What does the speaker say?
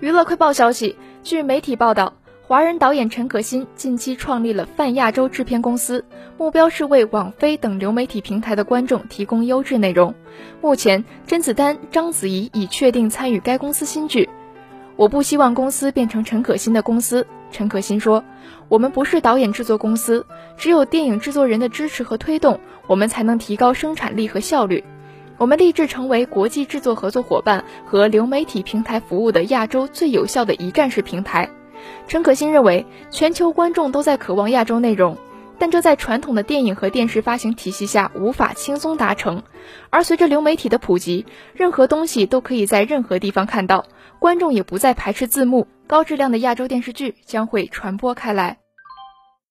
娱乐快报消息，据媒体报道，华人导演陈可辛近期创立了泛亚洲制片公司，目标是为网飞等流媒体平台的观众提供优质内容。目前，甄子丹、章子怡已确定参与该公司新剧。我不希望公司变成陈可辛的公司，陈可辛说：“我们不是导演制作公司，只有电影制作人的支持和推动，我们才能提高生产力和效率。”我们立志成为国际制作合作伙伴和流媒体平台服务的亚洲最有效的一站式平台。陈可辛认为，全球观众都在渴望亚洲内容，但这在传统的电影和电视发行体系下无法轻松达成。而随着流媒体的普及，任何东西都可以在任何地方看到，观众也不再排斥字幕，高质量的亚洲电视剧将会传播开来。